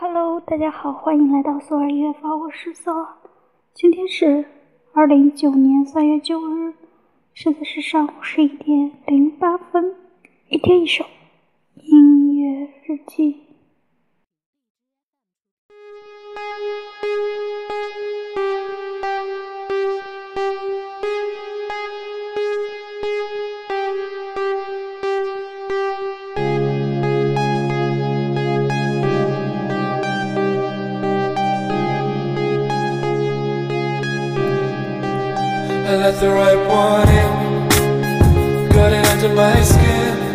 Hello，大家好，欢迎来到索尔音乐发，我是索。今天是二零一九年三月九日，现在是上午十一点零八分。一天一首音乐日记。Let the right one in, got it under my skin.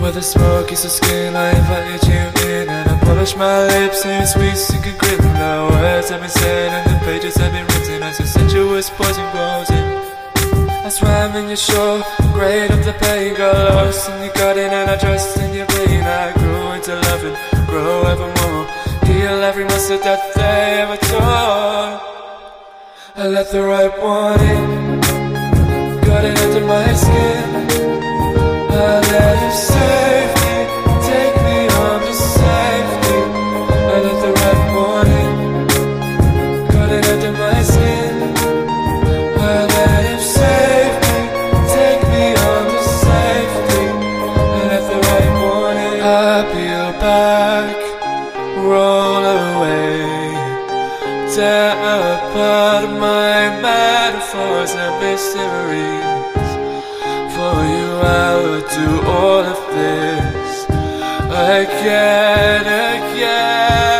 Where the smoke is skin, I invited you in And I polish my lips in sweet secret grin The words have been said and the pages have been written As a sensuous poison grows in. I swam in your shore, great of the pain Got lost in your garden and I trust in your pain. I grew into loving, grow evermore Heal every muscle that they ever tore. I let the right one in Got it under my skin and mysteries. For you, I would do all of this again, again.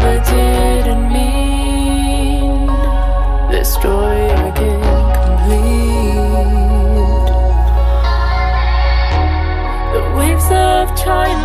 but didn't mean. The story I can't complete. The waves of time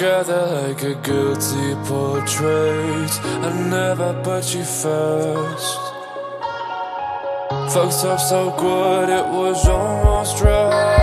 together like a guilty portrait. I never put you first. Fucked up so good, it was almost right.